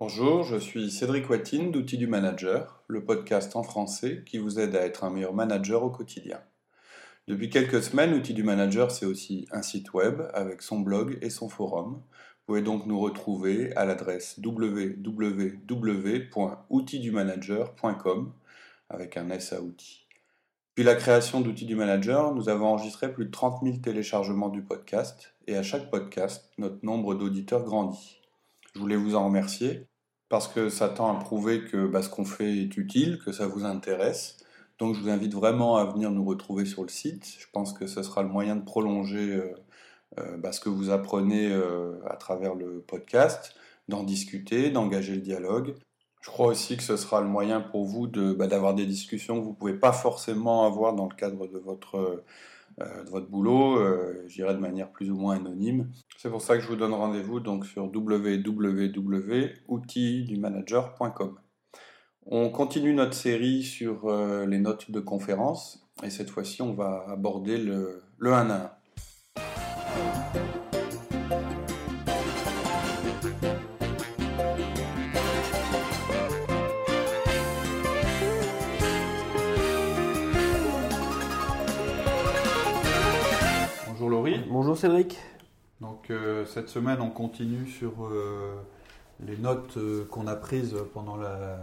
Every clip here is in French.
Bonjour, je suis Cédric Watine d'Outils du Manager, le podcast en français qui vous aide à être un meilleur manager au quotidien. Depuis quelques semaines, Outils du Manager, c'est aussi un site web avec son blog et son forum. Vous pouvez donc nous retrouver à l'adresse www.outildumanager.com avec un S à outils. Depuis la création d'Outils du Manager, nous avons enregistré plus de 30 000 téléchargements du podcast et à chaque podcast, notre nombre d'auditeurs grandit. Je voulais vous en remercier parce que ça tend à prouver que bah, ce qu'on fait est utile, que ça vous intéresse. Donc je vous invite vraiment à venir nous retrouver sur le site. Je pense que ce sera le moyen de prolonger euh, euh, bah, ce que vous apprenez euh, à travers le podcast, d'en discuter, d'engager le dialogue. Je crois aussi que ce sera le moyen pour vous bah, d'avoir des discussions que vous ne pouvez pas forcément avoir dans le cadre de votre de votre boulot, euh, je de manière plus ou moins anonyme. C'est pour ça que je vous donne rendez-vous donc sur www.outildumanager.com. On continue notre série sur euh, les notes de conférence et cette fois-ci on va aborder le, le 1 à 1. Bonjour Cédric. Donc euh, cette semaine on continue sur euh, les notes euh, qu'on a prises pendant la,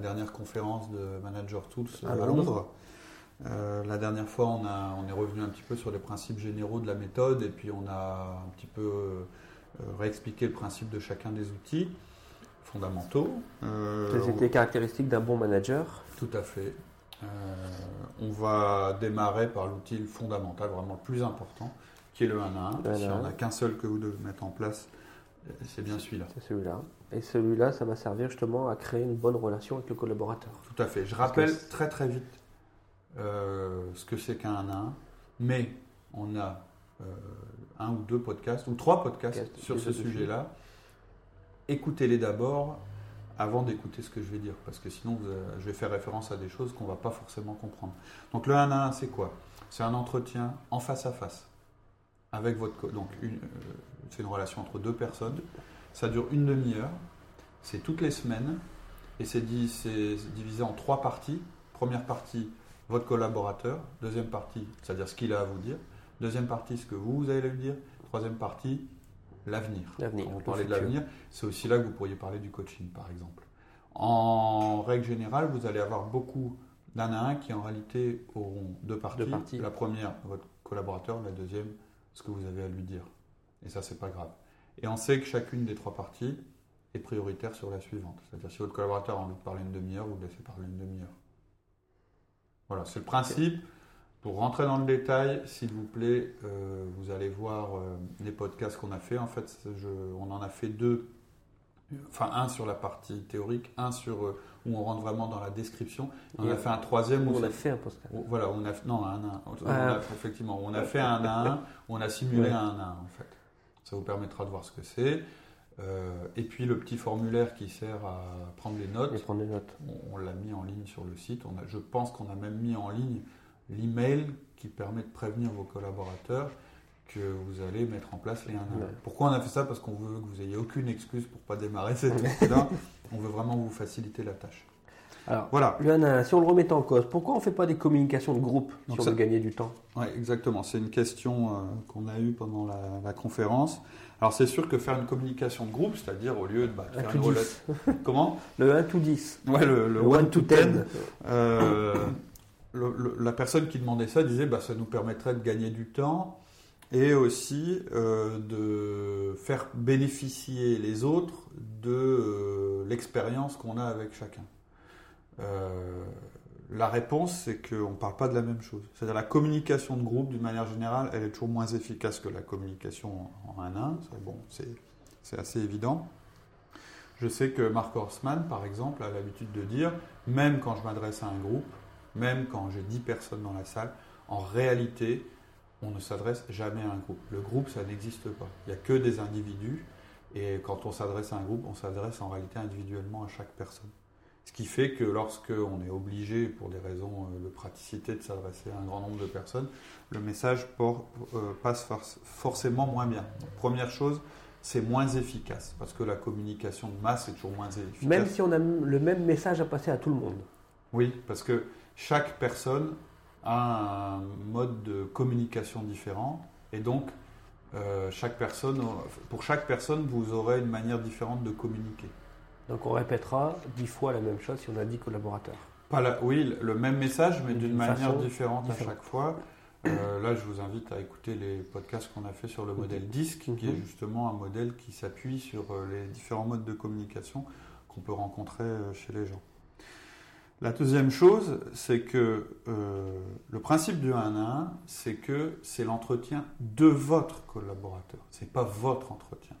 dernière conférence de Manager Tools à, Londres. la dernière fois on, a, on est revenu un petit peu sur les principes généraux de la méthode et puis on a un petit peu réexpliqué le principe de chacun des outils fondamentaux. Quelles caractéristiques d'un bon manager? Tout à fait. on va démarrer par l'outil fondamental, vraiment le plus important, qui est le 1 à 1. Si on n'a qu'un seul que vous devez mettre en place, c'est bien celui-là. C'est celui-là. Et celui-là, ça va servir justement à créer une bonne relation avec le collaborateur. Tout à fait. Je rappelle très très vite euh, ce que c'est qu'un 1 à 1, mais on a euh, un ou deux podcasts, ou trois podcasts sur ce sujet-là. Écoutez-les d'abord avant d'écouter ce que je vais dire, parce que sinon je vais faire référence à des choses qu'on ne va pas forcément comprendre. Donc le 1 à 1, c'est quoi? C'est un entretien en face à face avec votre donc euh, c'est une relation entre deux personnes. Ça dure une demi-heure. C'est toutes les semaines et c'est divisé en trois parties. Première partie, votre collaborateur. Deuxième partie, c'est-à-dire ce qu'il a à vous dire. Deuxième partie, ce que vous, vous allez lui dire. Troisième partie, l'avenir. L'avenir. Quand vous parlez de l'avenir, c'est aussi là que vous pourriez parler du coaching, par exemple. En règle générale, vous allez avoir beaucoup d'un à un qui en réalité auront deux parties. deux parties. La première, votre collaborateur. La deuxième, ce que vous avez à lui dire. Et ça, c'est pas grave. Et on sait que chacune des trois parties est prioritaire sur la suivante. C'est-à-dire, si votre collaborateur a envie de parler une demi-heure, vous le laissez parler une demi-heure. Voilà, c'est le principe. Pour rentrer dans le détail, s'il vous plaît, euh, vous allez voir euh, les podcasts qu'on a fait. En fait, on en a fait deux. Enfin, un sur la partie théorique, un sur euh, où on rentre vraiment dans la description. On a fait un troisième. Où on a fait un podcast. Voilà, on a non un un. Ah. effectivement, on a fait un à un. On a simulé un à un en fait. Ça vous permettra de voir ce que c'est. Euh, et puis le petit formulaire qui sert à prendre les notes. prendre les notes. On, l'a mis en ligne sur le site. On a, je pense qu'on a même mis en ligne l'email qui permet de prévenir vos collaborateurs que vous allez mettre en place les 1 à 1. Pourquoi on a fait ça? Parce qu'on veut que vous ayez aucune excuse pour pas démarrer cette là on veut vraiment vous faciliter la tâche. Alors, voilà. si on le remet en cause, pourquoi on ne fait pas des communications de groupe si on veut gagner du temps? Oui, exactement. C'est une question euh, qu'on a eue pendant la, conférence. Alors, c'est sûr que faire une communication de groupe, c'est-à-dire au lieu de bah, faire une Comment? Le 1 to 10. Ouais, le, le, 1 to 10. Euh, la personne qui demandait ça disait bah, ça nous permettrait de gagner du temps et aussi euh, de faire bénéficier les autres de euh, l'expérience qu'on a avec chacun. Euh, la réponse, c'est qu'on ne parle pas de la même chose. C'est-à-dire la communication de groupe, d'une manière générale, elle est toujours moins efficace que la communication en un un. Bon, c'est assez évident. Je sais que Mark Horstman, par exemple, a l'habitude de dire, même quand je m'adresse à un groupe, même quand j'ai 10 personnes dans la salle, en réalité, on ne s'adresse jamais à un groupe. Le groupe, ça n'existe pas. Il n'y a que des individus. Et quand on s'adresse à un groupe, on s'adresse en réalité individuellement à chaque personne. Ce qui fait que lorsqu'on est obligé, pour des raisons euh, de praticité, de s'adresser à un grand nombre de personnes, le message euh, passe forcément moins bien. première chose, c'est moins efficace parce que la communication de masse est toujours moins efficace. Même si on a le même message à passer à tout le monde. Oui, parce que chaque personne a un mode de communication différent et donc euh, chaque personne, pour chaque personne, vous aurez une manière différente de communiquer. Donc on répétera dix fois la même chose si on a dix collaborateurs. Pas oui, le même message, mais d'une manière différente à chaque fois. Euh, là, je vous invite à écouter les podcasts qu'on a fait sur le modèle DISC, qui est mhm. justement un modèle qui s'appuie sur euh, les différents modes de communication qu'on peut rencontrer chez les gens. La deuxième chose, c'est que le principe du 1 à 1, c'est que c'est l'entretien de votre collaborateur. Ce n'est pas votre entretien.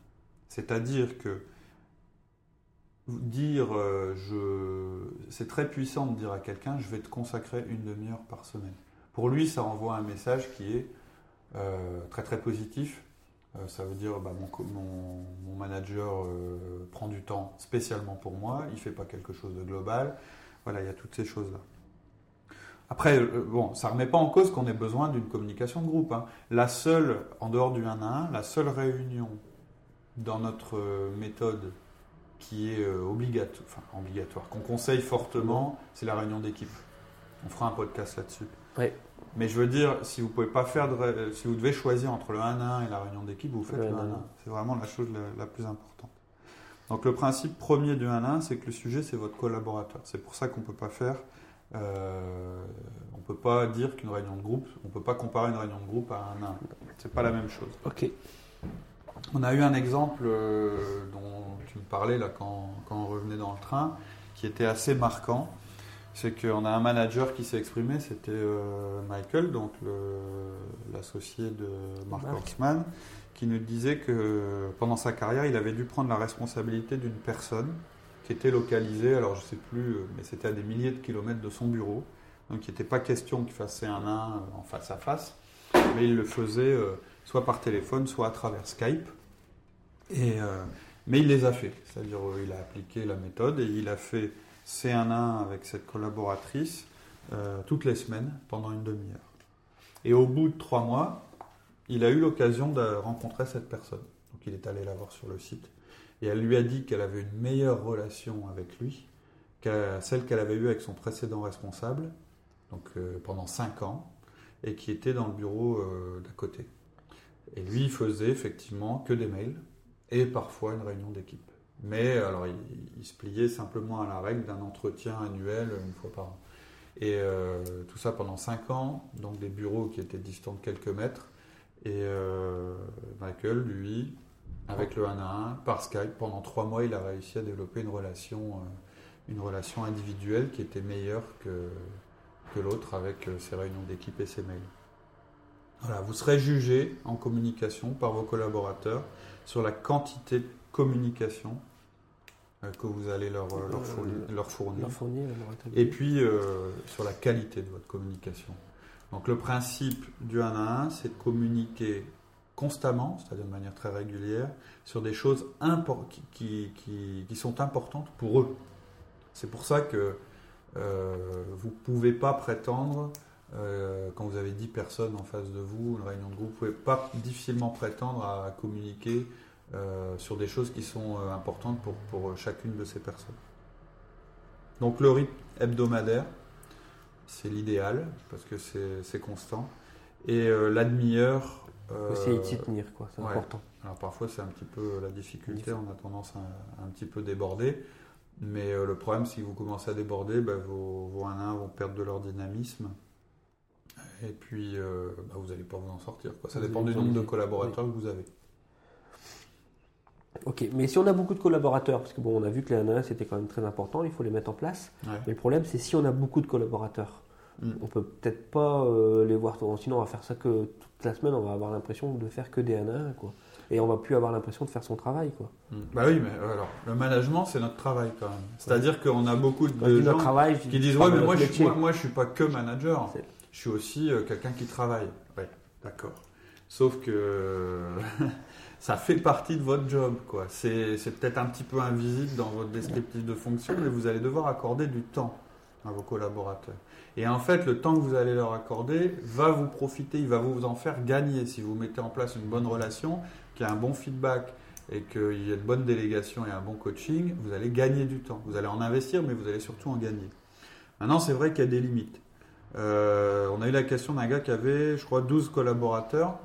C'est-à-dire que dire, je, c'est très puissant de dire à quelqu'un, je vais te consacrer une demi-heure par semaine. Pour lui, ça envoie un message qui est euh, très très positif. Euh, ça veut dire bah, mon, mon, manager euh, prend du temps spécialement pour moi, il ne fait pas quelque chose de global. Voilà, il y a toutes ces choses-là. Après, bon, ça ne remet pas en cause qu'on ait besoin d'une communication de groupe. Hein. La seule, en dehors du 1 à 1, la seule réunion dans notre méthode qui est enfin, obligatoire qu'on conseille fortement, c'est la réunion d'équipe. On fera un podcast là-dessus. Mais je veux dire, si vous pouvez pas faire de, si vous devez choisir entre le 1 à 1 et la réunion d'équipe, vous faites le 1 à 1. C'est vraiment la chose la, plus importante. Donc le principe premier du 1 à 1, c'est que le sujet, c'est votre collaborateur. C'est pour ça qu'on ne peut pas faire, euh, on peut pas dire qu'une réunion de groupe, on peut pas comparer une réunion de groupe à un 1 à 1. C'est pas la même chose. Ok. On a eu un exemple euh, dont tu me parlais là quand, quand on revenait dans le train, qui était assez marquant c'est qu'on a un manager qui s'est exprimé, c'était euh, Michael, donc l'associé de Mark Horstman, qui nous disait que pendant sa carrière, il avait dû prendre la responsabilité d'une personne qui était localisée, alors je ne sais plus, mais c'était à des milliers de kilomètres de son bureau. Donc il n'était pas question qu'il fasse un 1 en face à face, mais il le faisait euh, soit par téléphone, soit à travers Skype. Et, euh, mais il les a fait, c'est-à-dire il a appliqué la méthode et il a fait c'est un 1 avec cette collaboratrice euh, toutes les semaines pendant une demi-heure. Et au bout de trois mois, il a eu l'occasion de rencontrer cette personne. Donc il est allé la voir sur le site. Et elle lui a dit qu'elle avait une meilleure relation avec lui que celle qu'elle avait eue avec son précédent responsable, donc euh, pendant cinq ans, et qui était dans le bureau euh, d'à côté. Et lui, il faisait effectivement que des mails et parfois une réunion d'équipe. Mais alors, il, se pliait simplement à la règle d'un entretien annuel une fois par an. Et euh, tout ça pendant 5 ans, donc des bureaux qui étaient distants de quelques mètres. Et euh, Michael, lui, avec le 1 à 1, par Skype, pendant 3 mois, il a réussi à développer une relation, euh, une relation individuelle qui était meilleure que, que l'autre avec ses réunions d'équipe et ses mails. Voilà, vous serez jugé en communication par vos collaborateurs sur la quantité de communication euh, que vous allez leur, euh, leur, fournir, et puis euh, sur la qualité de votre communication. Donc le principe du 1 à 1, c'est de communiquer constamment, c'est-à-dire de manière très régulière, sur des choses qui, sont importantes pour eux. C'est pour ça que vous ne pouvez pas prétendre, quand vous avez 10 personnes en face de vous, une réunion de groupe, vous ne pouvez pas difficilement prétendre à communiquer euh, sur des choses qui sont euh, importantes pour, pour, chacune de ces personnes. Donc le rythme hebdomadaire, c'est l'idéal parce que c'est constant. Et euh, la demi-heure. y tenir, quoi, c'est important. Alors parfois c'est un petit peu la difficulté, on a tendance à, un petit peu déborder. Mais le problème, si vous commencez à déborder, bah, vos, vos 1 1 vont perdre de leur dynamisme. Et puis, bah, vous n'allez pas vous en sortir. Quoi. Ça dépend du nombre de collaborateurs que vous avez. Ok, mais si on a beaucoup de collaborateurs, parce que bon, on a vu que les 1 1 c'était quand même très important, il faut les mettre en place. Mais le problème, c'est si on a beaucoup de collaborateurs, on mm. on peut peut-être pas euh, les voir. Sinon, on va faire ça que toute la semaine, on va avoir l'impression de faire que des 1 1 quoi. Et on va plus avoir l'impression de faire son travail, quoi. Mm. Bah oui, mais euh, alors, le management, c'est notre travail quand même. C'est-à-dire qu'on a beaucoup de gens travail, qui disent Ouais, mais moi je, suis, moi, je suis pas que manager, je suis aussi euh, quelqu'un qui travaille. Ouais, d'accord. Sauf que. ça fait partie de votre job. quoi. C'est peut-être un petit peu invisible dans votre descriptif de fonction, mais vous allez devoir accorder du temps à vos collaborateurs. Et en fait, le temps que vous allez leur accorder va vous profiter, il va vous en faire gagner si vous mettez en place une bonne relation, qui a un bon feedback et qu'il y ait de bonnes délégations et un bon coaching, vous allez gagner du temps. Vous allez en investir, mais vous allez surtout en gagner. Maintenant, c'est vrai qu'il y a des limites. Euh, on a eu la question d'un gars qui avait, je crois, 12 collaborateurs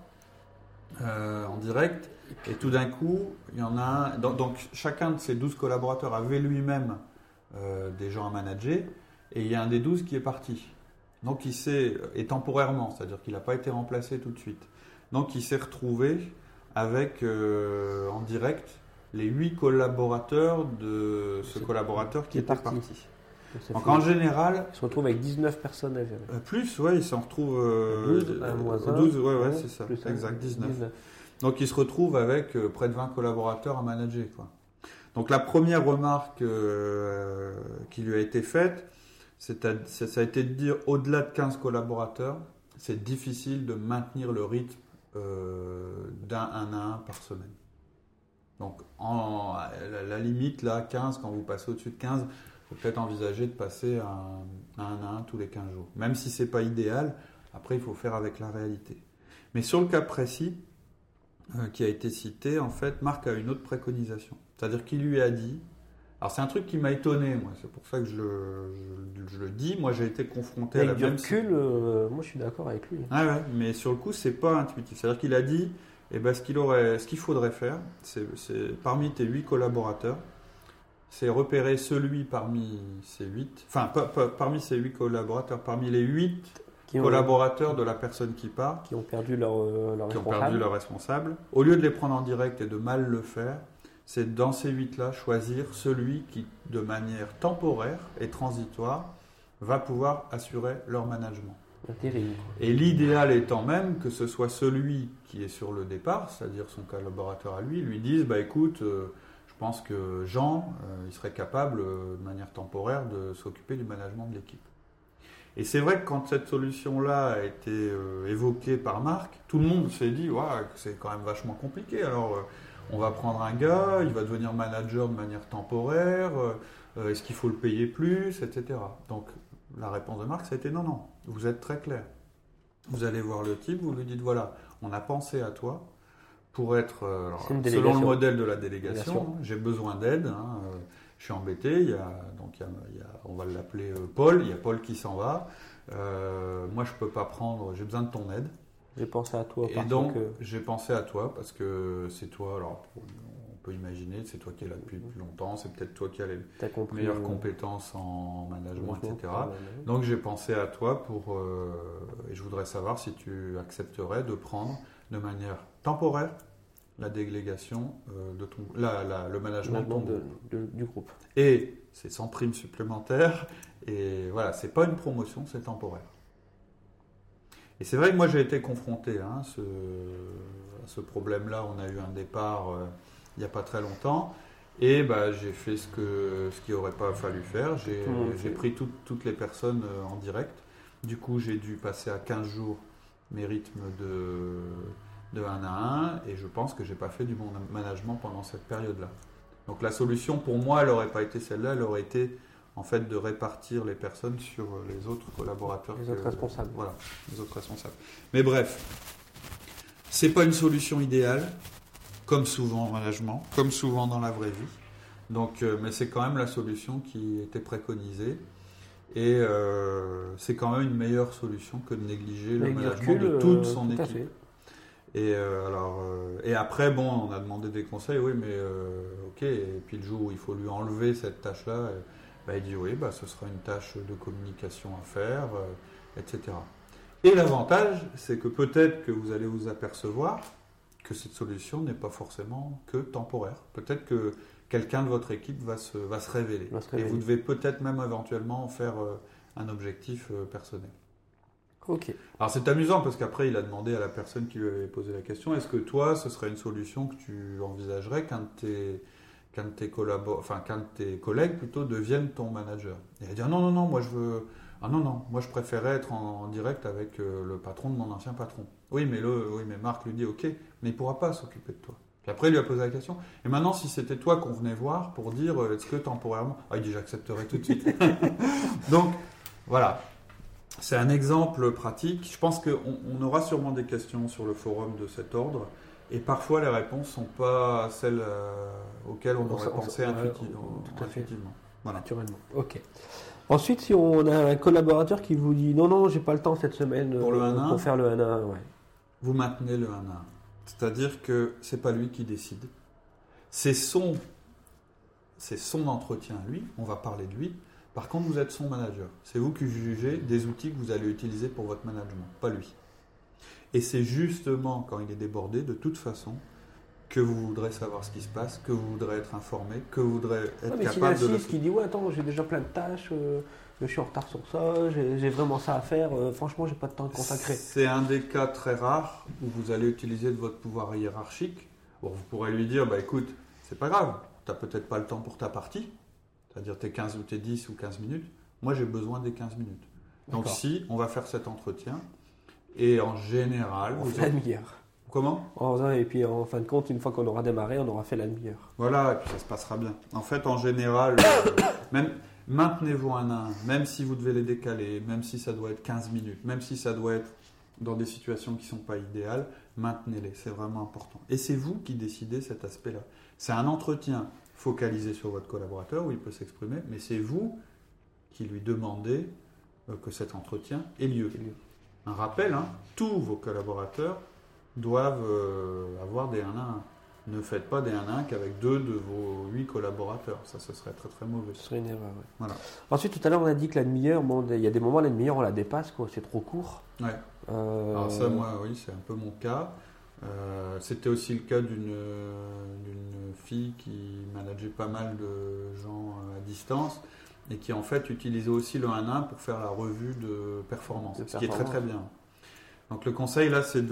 euh, en direct. Et tout d'un coup, il y en a un. Donc, chacun de ces 12 collaborateurs avait lui-même euh, des gens à manager. Et il y a un des 12 qui est parti. Donc, il s'est. Et temporairement, c'est-à-dire qu'il n'a pas été remplacé tout de suite. Donc, il s'est retrouvé avec en direct les 8 collaborateurs de ce collaborateur qui, était parti. Donc, en général. Ils se retrouvent avec 19 personnes à gérer. Euh, plus, ouais, ils s'en retrouvent. 12, 1 moins 1. 12, ouais, ouais, c'est ça. Exact, 19. Donc ils se retrouvent avec euh, près de 20 collaborateurs à manager. Quoi. Donc la première remarque euh, qui lui a été faite, ça a été de dire au-delà de 15 collaborateurs, c'est difficile de maintenir le rythme d'un 1 à 1 par semaine. Donc en, la, la, limite, là, 15, quand vous passez au-dessus de 15, faut peut-être envisager de passer à un, à un, tous les 15 jours. Même si ce n'est pas idéal, après il faut faire avec la réalité. Mais sur le cas précis euh, qui a été cité, en fait, Marc a une autre préconisation. C'est-à-dire qu'il lui a dit, alors c'est un truc qui m'a étonné, moi, c'est pour ça que je le, je, le dis, moi j'ai été confronté à la même... recul, euh, moi je suis d'accord avec lui. Ah ouais, mais sur le coup c'est pas intuitif. C'est-à-dire qu'il a dit, eh ben, ce qu'il aurait, ce qu'il faudrait faire, c'est parmi tes huit collaborateurs, c'est repérer celui parmi ces huit, enfin parmi ces huit collaborateurs, parmi les huit collaborateurs de la personne qui part, qui ont perdu leur, euh, leur qui ont perdu leur responsable. Au lieu de les prendre en direct et de mal le faire, c'est dans ces huit-là choisir celui qui, de manière temporaire et transitoire, va pouvoir assurer leur management. Et l'idéal étant même que ce soit celui qui est sur le départ, c'est-à-dire son collaborateur à lui, lui dise bah écoute, euh, pense que Jean, euh, il serait capable, euh, de manière temporaire, de s'occuper du management de l'équipe. Et c'est vrai que quand cette solution-là a été euh, évoquée par Marc, tout le monde s'est dit ouais, c'est quand même vachement compliqué. Alors, on va prendre un gars, il va devenir manager de manière temporaire, est-ce qu'il faut le payer plus, etc. Donc, la réponse de Marc, ça a été non, non, vous êtes très clair. Vous allez voir le type, vous lui dites voilà, on a pensé à toi, pour être, euh, selon le modèle de la délégation, j'ai besoin d'aide, hein, euh, je suis embêté, il y a, donc il y a, on va l'appeler euh, Paul, il y a Paul qui s'en va, moi je peux pas prendre, j'ai besoin de ton aide. J'ai pensé à toi. Et donc j'ai pensé à toi parce que c'est toi, alors on peut imaginer, c'est toi qui es là depuis plus longtemps, c'est peut-être toi qui as les meilleures compétences en management, etc. Donc j'ai pensé à toi pour, et je voudrais savoir si tu accepterais de prendre de manière temporaire la délégation euh, de ton, le management, du groupe. Et c'est sans prime supplémentaire. Et voilà, c'est pas une promotion, c'est temporaire. Et c'est vrai que moi j'ai été confronté hein, ce, à ce problème-là. On a eu un départ euh, il n'y a pas très longtemps. Et bah, j'ai fait ce que ce qu'il n'aurait pas fallu faire. J'ai pris toutes les personnes euh, en direct. Du coup, j'ai dû passer à 15 jours mes rythmes de, de 1 à 1 et je pense que j'ai pas fait du bon management pendant cette période-là. Donc la solution pour moi, elle n'aurait pas été celle-là, elle aurait été en fait de répartir les personnes sur les autres collaborateurs. Les autres responsables. Voilà, les autres responsables. Mais bref, c'est pas une solution idéale, comme souvent en management, comme souvent dans la vraie vie. Donc, euh, mais c'est quand même la solution qui était préconisée. Et euh, c'est quand même une meilleure solution que de négliger le management de toute euh, son équipe. Et, euh, alors, euh, et après, bon, on a demandé des conseils, oui, mais euh, ok, et puis le jour où il faut lui enlever cette tâche-là, bah, il dit oui, bah, ce sera une tâche de communication à faire, etc. Et l'avantage, c'est que peut-être que vous allez vous apercevoir que cette solution n'est pas forcément que temporaire. Peut-être que quelqu'un de votre équipe va se, va se révéler. Et vous devez peut-être même éventuellement en faire un objectif personnel. Alors c'est amusant parce qu'après il a demandé à la personne qui lui avait posé la question est-ce que toi ce serait une solution que tu envisagerais qu'un de tes qu'un tes enfin qu'un tes collègues plutôt devienne ton manager? Il a dit ah non non non moi je veux ah non non moi je préférais être en, direct avec euh, le patron de mon ancien patron. Oui mais le oui mais Marc lui dit ok mais il pourra pas s'occuper de toi. Puis après il lui a posé la question et maintenant si c'était toi qu'on venait voir pour dire euh, est-ce que temporairement ah il dit j'accepterais tout de suite. Donc voilà, c'est un exemple pratique. Je pense qu'on on aura sûrement des questions sur le forum de cet ordre. Et parfois, les réponses ne sont pas celles auxquelles on, aurait pensé intuitivement. Tout à fait. Voilà. Naturellement. Ok. Ensuite, si on a un collaborateur qui vous dit non, non, j'ai pas le temps cette semaine pour, le 1 pour faire le 1 ouais. vous maintenez le 1 C'est-à-dire que c'est pas lui qui décide. C'est son, c'est son entretien lui. On va parler de lui. Par contre, vous êtes son manager. C'est vous qui jugez des outils que vous allez utiliser pour votre management, pas lui. Et c'est justement quand il est débordé, de toute façon, que vous voudrez savoir ce qui se passe, que vous voudrez être informé, que vous voudrez être capable de. Qui dit ouais attends j'ai déjà plein de tâches, euh, je suis en retard sur ça, j'ai vraiment ça à faire, euh, franchement j'ai pas de temps de consacrer. C'est un des cas très rares où vous allez utiliser de votre pouvoir hiérarchique. vous pourrez lui dire bah écoute c'est pas grave, tu n'as peut-être pas le temps pour ta partie, c'est-à-dire tes 15 ou tes 10 ou 15 minutes. Moi j'ai besoin des 15 minutes. Donc si on va faire cet entretien et en général on fait la demi-heure. Comment? Et puis en fin de compte, une fois qu'on aura démarré, on aura fait la demi-heure. Voilà, et puis ça se passera bien. En fait, en général, euh, même maintenez-vous un à un, même si vous devez les décaler, même si ça doit être 15 minutes, même si ça doit être dans des situations qui ne sont pas idéales, maintenez-les, c'est vraiment important. Et c'est vous qui décidez cet aspect-là. C'est un entretien focalisé sur votre collaborateur où il peut s'exprimer, mais c'est vous qui lui demandez euh, que cet entretien ait lieu. Un rappel, hein, tous vos collaborateurs doivent euh, avoir des 1 à 1. Ne faites pas des 1 à 1 qu'avec deux de vos huit collaborateurs. Ça, ce serait très très mauvais. Ce serait une erreur, voilà. Ensuite, tout à l'heure, on a dit que la demi-heure, bon, il y a des moments, la demi-heure, on la dépasse, quoi. C'est trop court. Ouais. Euh, Alors ça, moi, oui, c'est un peu mon cas. Euh, c'était aussi le cas d'une fille qui manageait pas mal de gens à distance et qui en fait utilisait aussi le 1 1 pour faire la revue de performance, ce qui est très très bien. Donc le conseil là, c'est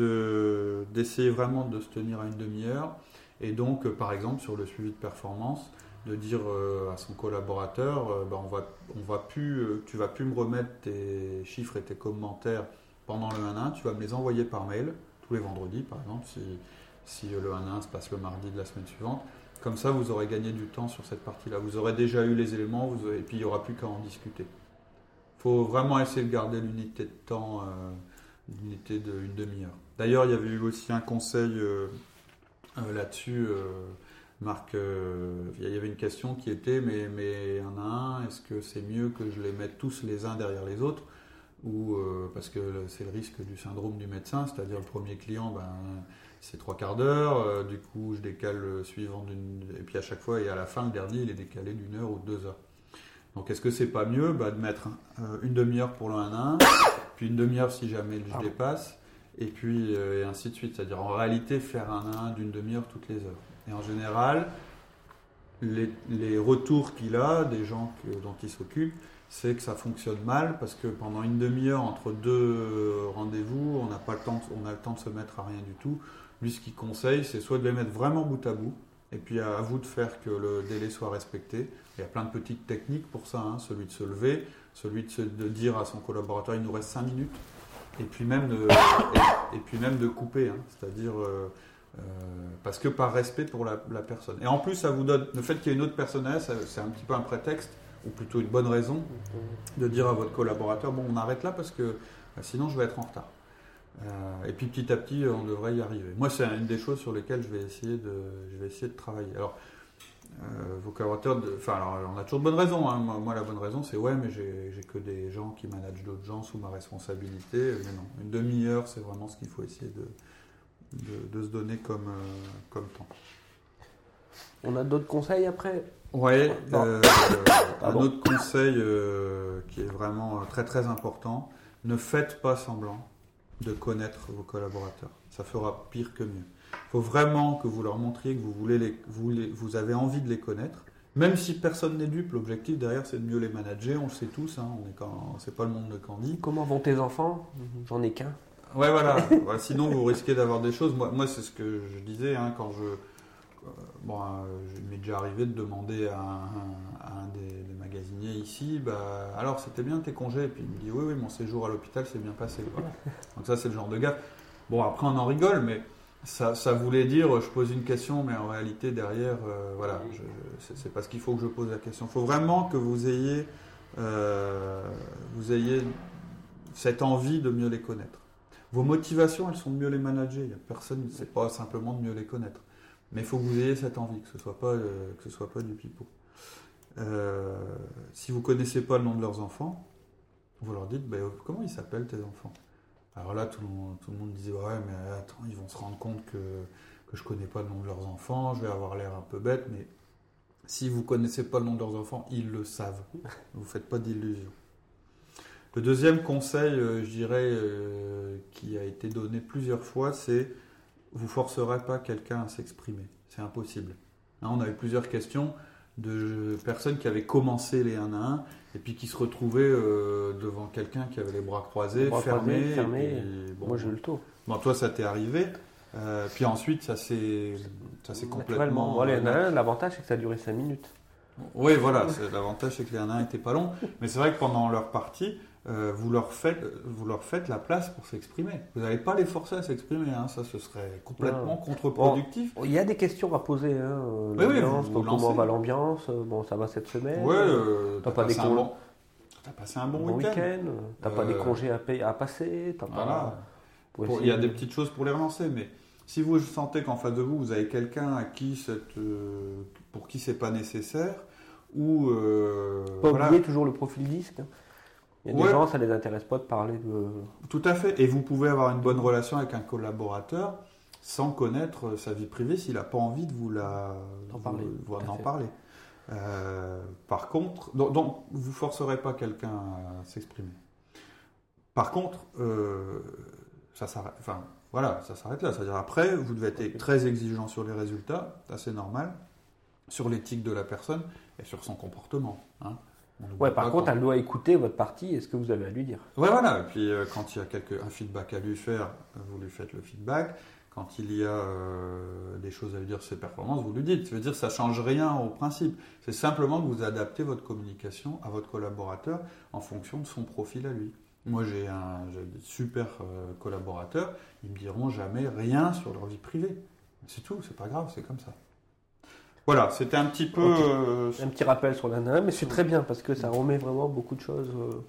d'essayer vraiment de se tenir à une demi-heure et donc euh, par exemple sur le suivi de performance, de dire euh, à son collaborateur, euh, ben, on va, on va plus, tu vas plus me remettre tes chiffres et tes commentaires pendant le 1-1, tu vas me les envoyer par mail tous les vendredis par exemple si, si le 1-1 se passe le mardi de la semaine suivante. Comme ça, vous aurez gagné du temps sur cette partie-là. Vous aurez déjà eu les éléments et puis il n'y aura plus qu'à en discuter. Il faut vraiment essayer de garder l'unité de temps unité d'une demi-heure. D'ailleurs, il y avait eu aussi un conseil euh, euh, là-dessus. Euh, Marc, il y avait une question qui était mais, mais un à un, est-ce que c'est mieux que je les mette tous les uns derrière les autres ou parce que c'est le risque du syndrome du médecin, c'est-à-dire le premier client, ben, c'est trois quarts d'heure, du coup je décale le suivant d'une, et puis à chaque fois et à la fin le dernier il est décalé d'une heure ou de deux heures. Donc est-ce que c'est pas mieux bah, de mettre une demi-heure pour le 1 à 1 puis une demi-heure si jamais je dépasse, et puis euh, et ainsi de suite. C'est-à-dire en réalité faire un 1 d'une demi-heure toutes les heures. Et en général, les, les retours qu'il a des gens dont il s'occupe, c'est que ça fonctionne mal parce que pendant une demi-heure entre deux rendez-vous, on n'a pas le temps, on a le temps de se mettre à rien du tout. Lui, ce qu'il conseille, c'est soit de les mettre vraiment bout à bout, et puis à, vous de faire que le délai soit respecté. Il y a plein de petites techniques pour ça, hein. celui de se lever, celui de, dire à son collaborateur il nous reste 5 minutes, et puis même de, et, puis même de couper, hein. c'est-à-dire euh, euh, parce que par respect pour la, personne. Et en plus, ça vous donne le fait qu'il y ait une autre personne, c'est un petit peu un prétexte, ou plutôt une bonne raison, de dire à votre collaborateur bon, on arrête là parce que bah, sinon je vais être en retard. Euh, et puis petit à petit, on devrait y arriver. Moi, c'est une des choses sur lesquelles je vais essayer de, je vais essayer de travailler. Alors, euh, vos collaborateurs, enfin, on a toujours de bonnes raisons. Hein. Moi, la bonne raison, c'est ouais, mais j'ai que des gens qui managent d'autres gens sous ma responsabilité. Mais non, une demi-heure, c'est vraiment ce qu'il faut essayer de, de, se donner comme, euh, comme temps. On a d'autres conseils après? Oui, euh, un autre conseil qui est vraiment très très important ne faites pas semblant de connaître vos collaborateurs. Ça fera pire que mieux. Il faut vraiment que vous leur montriez que vous, voulez les, vous, vous avez envie de les connaître. Même si personne n'est dupe, l'objectif derrière c'est de mieux les manager, on le sait tous, hein, on est quand, c'est pas le monde de Candy. Comment vont tes enfants? J'en ai qu'un. Ouais, voilà. Sinon, vous risquez d'avoir des choses. Moi, moi c'est ce que je disais hein, quand je. Euh, bon, euh, il m'est déjà arrivé de demander à un, des, magasiniers ici bah, alors c'était bien tes congés? Et puis il me dit oui, oui, mon séjour à l'hôpital s'est bien passé. Donc, ça, c'est le genre de gars. Bon, après, on en rigole, mais ça, voulait dire, je pose une question, mais en réalité, derrière, euh, voilà, c'est parce qu'il faut que je pose la question. Il faut vraiment que vous ayez, euh, vous ayez cette envie de mieux les connaître. Vos motivations, elles sont de mieux les manager. Il y a personne, c'est pas simplement de mieux les connaître. Mais il faut que vous ayez cette envie, que ce soit ce soit pas du pipeau. si vous connaissez pas le nom de leurs enfants, vous leur dites, ben, comment ils s'appellent tes enfants? Alors là, tout le, monde, disait, ouais, mais attends, ils vont se rendre compte que, que je connais pas le nom de leurs enfants, je vais avoir l'air un peu bête, mais si vous connaissez pas le nom de leurs enfants, ils le savent. Vous faites pas d'illusions. Le deuxième conseil, euh, je dirais, euh, qui a été donné plusieurs fois, c'est vous forcerez pas quelqu'un à s'exprimer. C'est impossible. Hein, on avait plusieurs questions de personnes qui avaient commencé les 1 à 1 et puis qui se retrouvaient euh, devant quelqu'un qui avait les bras croisés, fermés. fermés moi j'ai eu le tour. Bon, toi ça t'est arrivé. Euh, puis ensuite ça s'est complètement. les 1 1, l'avantage c'est que ça a duré 5 minutes. Oui, voilà, l'avantage c'est que les 1 1 n'étaient pas longs. Mais c'est vrai que pendant leur partie, euh, vous, leur faites, vous leur faites la place pour s'exprimer. Vous n'allez pas les forcer à s'exprimer, hein. ça ce serait complètement contre-productif. il y a des questions à poser. Hein. Oui, oui, comment va l'ambiance Bon, ça va cette semaine. Ouais, euh, t'as pas des congés. Bon... T'as passé un bon, bon week-end. Week t'as pas des euh, congés à, passer. Voilà. il y a des petites choses pour les relancer, mais si vous sentez qu'en face de vous, vous avez quelqu'un à qui cette, pour qui c'est pas nécessaire, ou pas oublier toujours le profil disque. Hein. Il y a des gens, ça ne les intéresse pas de parler de. Tout à fait. Et vous pouvez avoir une bonne relation avec un collaborateur sans connaître sa vie privée s'il n'a pas envie de vous la. D'en parler. parler. Euh, par contre, donc, vous ne forcerez pas quelqu'un à s'exprimer. Par contre, euh, ça s'arrête. Enfin, voilà, ça s'arrête là. C'est-à-dire après, vous devez être très exigeant sur les résultats, c'est normal, sur l'éthique de la personne et sur son comportement. Hein. Ouais, par contre, elle doit écouter votre partie et ce que vous avez à lui dire? Ouais, voilà. Et puis, euh, quand il y a quelque, un feedback à lui faire, vous lui faites le feedback. Quand il y a euh, des choses à lui dire sur ses performances, vous lui dites. Ça veut dire ça change rien au principe. C'est simplement que vous adaptez votre communication à votre collaborateur en fonction de son profil à lui. Moi, j'ai un des super euh, collaborateurs. Ils me diront jamais rien sur leur vie privée. C'est tout. C'est pas grave. C'est comme ça. Voilà, c'était un petit peu. Euh, un petit rappel sur l'ANA, mais c'est très bien parce que ça remet vraiment beaucoup de choses, euh,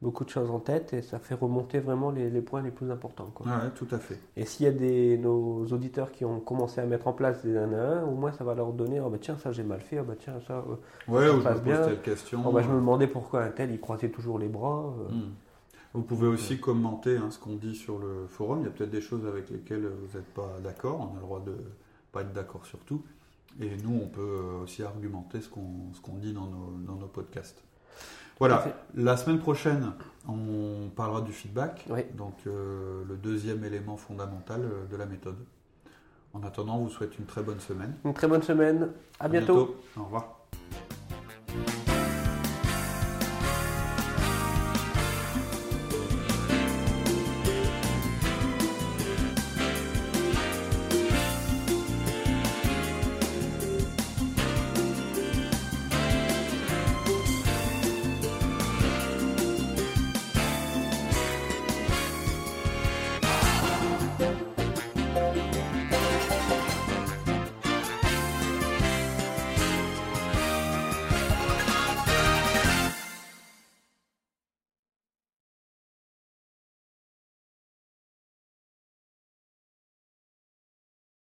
beaucoup de choses en tête et ça fait remonter vraiment les, points les plus importants. Oui, tout à fait. Et s'il y a des, nos auditeurs qui ont commencé à mettre en place des ANA, au moins ça va leur donner oh bah tiens, ça j'ai mal fait, oh bah tiens, ça. Euh, ouais, ou passe bien. telle question. Oh bah, je me demandais pourquoi un tel il croisait toujours les bras. Hmm. Vous pouvez aussi commenter hein, ce qu'on dit sur le forum. Il y a peut-être des choses avec lesquelles vous n'êtes pas d'accord. On a le droit de pas être d'accord sur tout. Et nous, on peut euh, aussi argumenter ce qu'on dit dans nos, dans nos, podcasts. Voilà, la semaine prochaine, on parlera du feedback, donc euh, le deuxième élément fondamental euh, de la méthode. En attendant, on vous souhaite une très bonne semaine. Une très bonne semaine. À, bientôt. Au revoir.